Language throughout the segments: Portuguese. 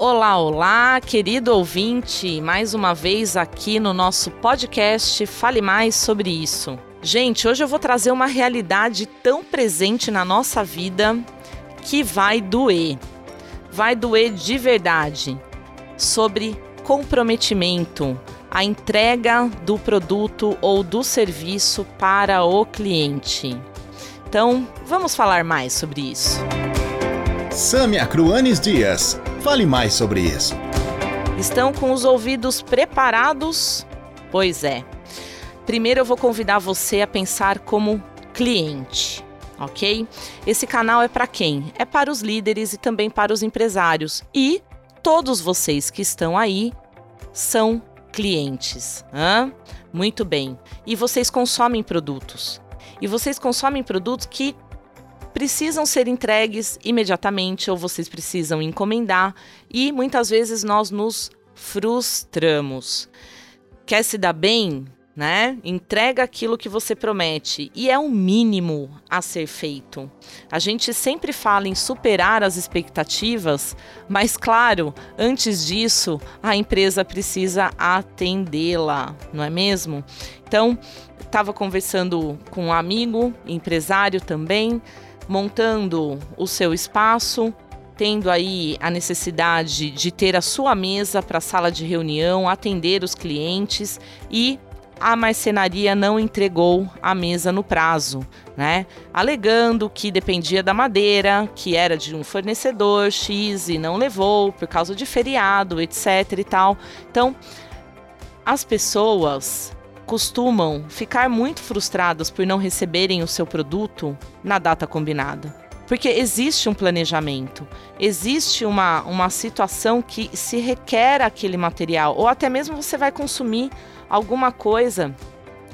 Olá, olá, querido ouvinte, mais uma vez aqui no nosso podcast Fale Mais sobre isso. Gente, hoje eu vou trazer uma realidade tão presente na nossa vida que vai doer. Vai doer de verdade. Sobre comprometimento, a entrega do produto ou do serviço para o cliente. Então, vamos falar mais sobre isso. Sâmia Cruanes Dias Fale mais sobre isso. Estão com os ouvidos preparados? Pois é. Primeiro eu vou convidar você a pensar como cliente, ok? Esse canal é para quem? É para os líderes e também para os empresários. E todos vocês que estão aí são clientes. Hã? Muito bem. E vocês consomem produtos. E vocês consomem produtos que precisam ser entregues imediatamente ou vocês precisam encomendar e muitas vezes nós nos frustramos. Quer se dar bem? Né? Entrega aquilo que você promete e é o mínimo a ser feito. A gente sempre fala em superar as expectativas, mas claro, antes disso, a empresa precisa atendê-la, não é mesmo? Então, estava conversando com um amigo, empresário também, montando o seu espaço, tendo aí a necessidade de ter a sua mesa para sala de reunião, atender os clientes e a marcenaria não entregou a mesa no prazo, né? Alegando que dependia da madeira, que era de um fornecedor X e não levou por causa de feriado, etc e tal. Então, as pessoas costumam ficar muito frustradas por não receberem o seu produto na data combinada. Porque existe um planejamento, existe uma, uma situação que se requer aquele material, ou até mesmo você vai consumir alguma coisa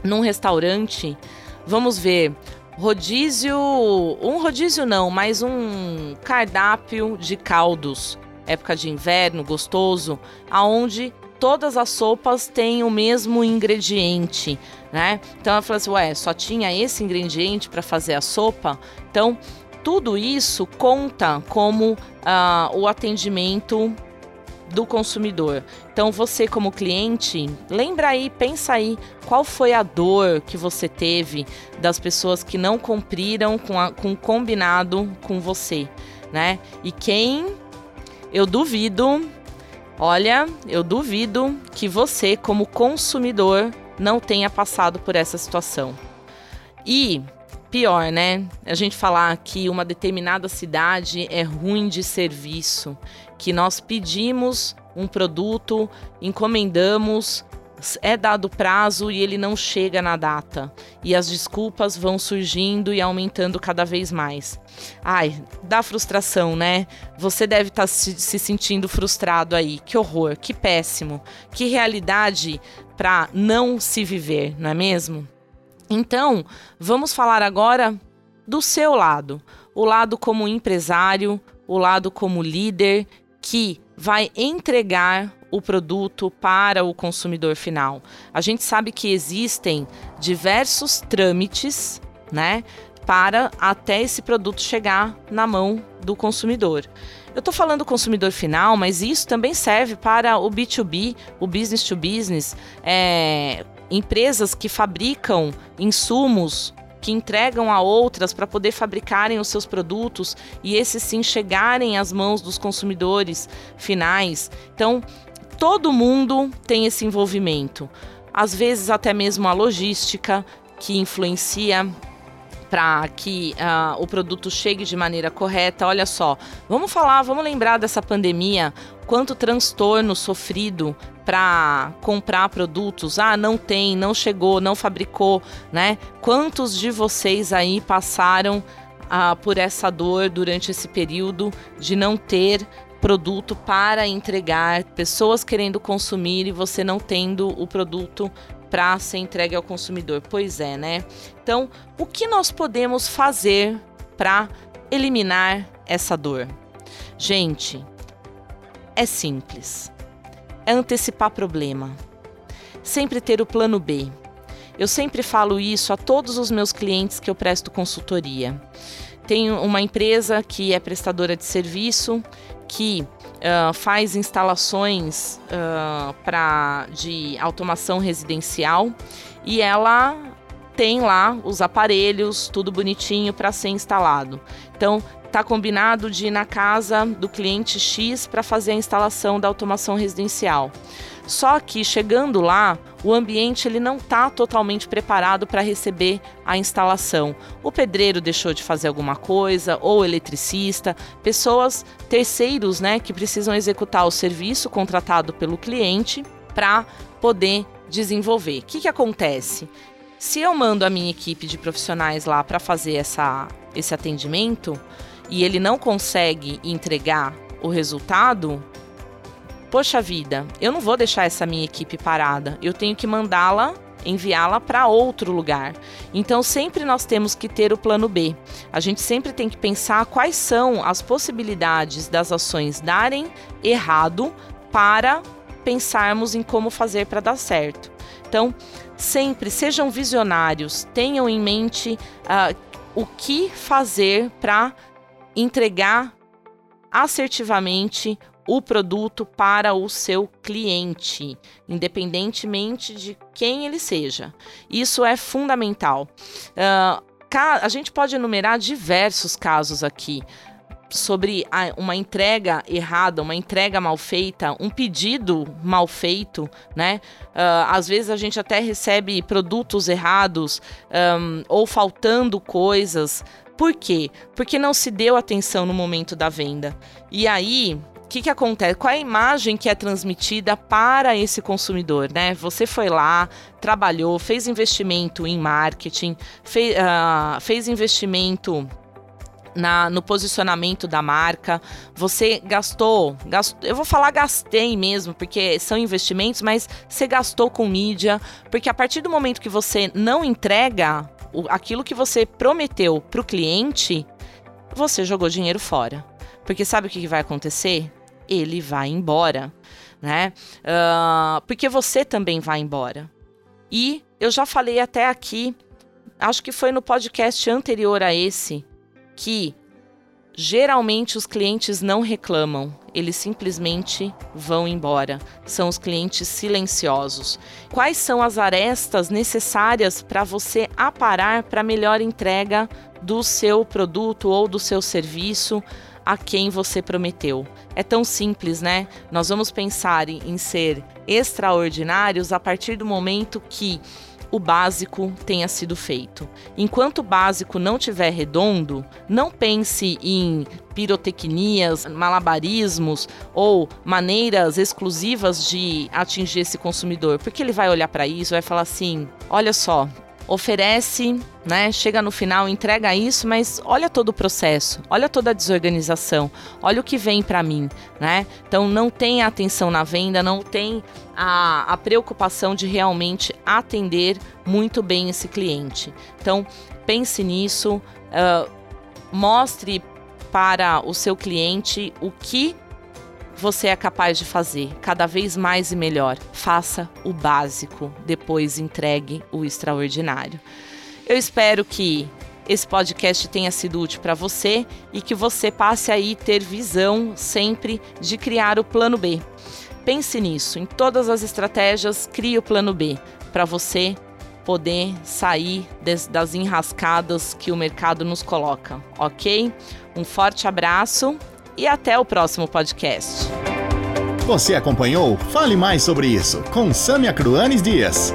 num restaurante. Vamos ver, rodízio, um rodízio não, mas um cardápio de caldos, época de inverno, gostoso, aonde todas as sopas têm o mesmo ingrediente, né? Então ela falou assim, ué, só tinha esse ingrediente para fazer a sopa? Então tudo isso conta como uh, o atendimento do consumidor. Então você como cliente, lembra aí, pensa aí, qual foi a dor que você teve das pessoas que não cumpriram com, a, com o combinado com você, né? E quem eu duvido Olha, eu duvido que você, como consumidor, não tenha passado por essa situação. E pior, né? A gente falar que uma determinada cidade é ruim de serviço, que nós pedimos um produto, encomendamos, é dado prazo e ele não chega na data. E as desculpas vão surgindo e aumentando cada vez mais. Ai, dá frustração, né? Você deve estar tá se, se sentindo frustrado aí. Que horror, que péssimo. Que realidade para não se viver, não é mesmo? Então, vamos falar agora do seu lado. O lado como empresário, o lado como líder que vai entregar o produto para o consumidor final. A gente sabe que existem diversos trâmites, né, para até esse produto chegar na mão do consumidor. Eu estou falando consumidor final, mas isso também serve para o B2B, o business to business, é, empresas que fabricam insumos que entregam a outras para poder fabricarem os seus produtos e esses sim chegarem às mãos dos consumidores finais. Então, todo mundo tem esse envolvimento. Às vezes, até mesmo a logística, que influencia para que uh, o produto chegue de maneira correta. Olha só, vamos falar, vamos lembrar dessa pandemia, quanto transtorno sofrido para comprar produtos. Ah, não tem, não chegou, não fabricou, né? Quantos de vocês aí passaram uh, por essa dor durante esse período de não ter produto para entregar, pessoas querendo consumir e você não tendo o produto para ser entregue ao consumidor. Pois é, né? Então, o que nós podemos fazer para eliminar essa dor? Gente, é simples. É antecipar problema. Sempre ter o plano B. Eu sempre falo isso a todos os meus clientes que eu presto consultoria. Tenho uma empresa que é prestadora de serviço que uh, faz instalações uh, pra, de automação residencial e ela tem lá os aparelhos, tudo bonitinho para ser instalado. Então, tá combinado de ir na casa do cliente X para fazer a instalação da automação residencial. Só que chegando lá, o ambiente ele não está totalmente preparado para receber a instalação. O pedreiro deixou de fazer alguma coisa, ou o eletricista, pessoas terceiros, né, que precisam executar o serviço contratado pelo cliente para poder desenvolver. O que, que acontece? Se eu mando a minha equipe de profissionais lá para fazer essa, esse atendimento e ele não consegue entregar o resultado, poxa vida, eu não vou deixar essa minha equipe parada. Eu tenho que mandá-la, enviá-la para outro lugar. Então sempre nós temos que ter o plano B. A gente sempre tem que pensar quais são as possibilidades das ações darem errado para pensarmos em como fazer para dar certo. Então, sempre sejam visionários, tenham em mente uh, o que fazer para entregar assertivamente o produto para o seu cliente, independentemente de quem ele seja. Isso é fundamental. Uh, a gente pode enumerar diversos casos aqui sobre a, uma entrega errada, uma entrega mal feita, um pedido mal feito, né? Uh, às vezes a gente até recebe produtos errados um, ou faltando coisas. Por quê? Porque não se deu atenção no momento da venda. E aí, o que, que acontece? Qual é a imagem que é transmitida para esse consumidor, né? Você foi lá, trabalhou, fez investimento em marketing, fez, uh, fez investimento na, no posicionamento da marca, você gastou, gastou, eu vou falar gastei mesmo, porque são investimentos, mas você gastou com mídia, porque a partir do momento que você não entrega o, aquilo que você prometeu para o cliente, você jogou dinheiro fora. Porque sabe o que vai acontecer? Ele vai embora, né? Uh, porque você também vai embora. E eu já falei até aqui, acho que foi no podcast anterior a esse, que geralmente os clientes não reclamam, eles simplesmente vão embora. São os clientes silenciosos. Quais são as arestas necessárias para você aparar para melhor entrega do seu produto ou do seu serviço? a quem você prometeu. É tão simples, né? Nós vamos pensar em, ser extraordinários a partir do momento que o básico tenha sido feito. Enquanto o básico não tiver redondo, não pense em pirotecnias, malabarismos ou maneiras exclusivas de atingir esse consumidor, porque ele vai olhar para isso e vai falar assim: olha só, oferece, né? Chega no final, entrega isso, mas olha todo o processo, olha toda a desorganização, olha o que vem para mim, né? Então não tem atenção na venda, não tem a, a preocupação de realmente atender muito bem esse cliente. Então pense nisso, uh, mostre para o seu cliente o que você é capaz de fazer cada vez mais e melhor. Faça o básico, depois entregue o extraordinário. Eu espero que esse podcast tenha sido útil para você e que você passe aí ter visão sempre de criar o plano B. Pense nisso, em todas as estratégias, crie o plano B para você poder sair das enrascadas que o mercado nos coloca, ok? Um forte abraço e até o próximo podcast. Você acompanhou Fale Mais sobre isso com Samia Cruanes Dias.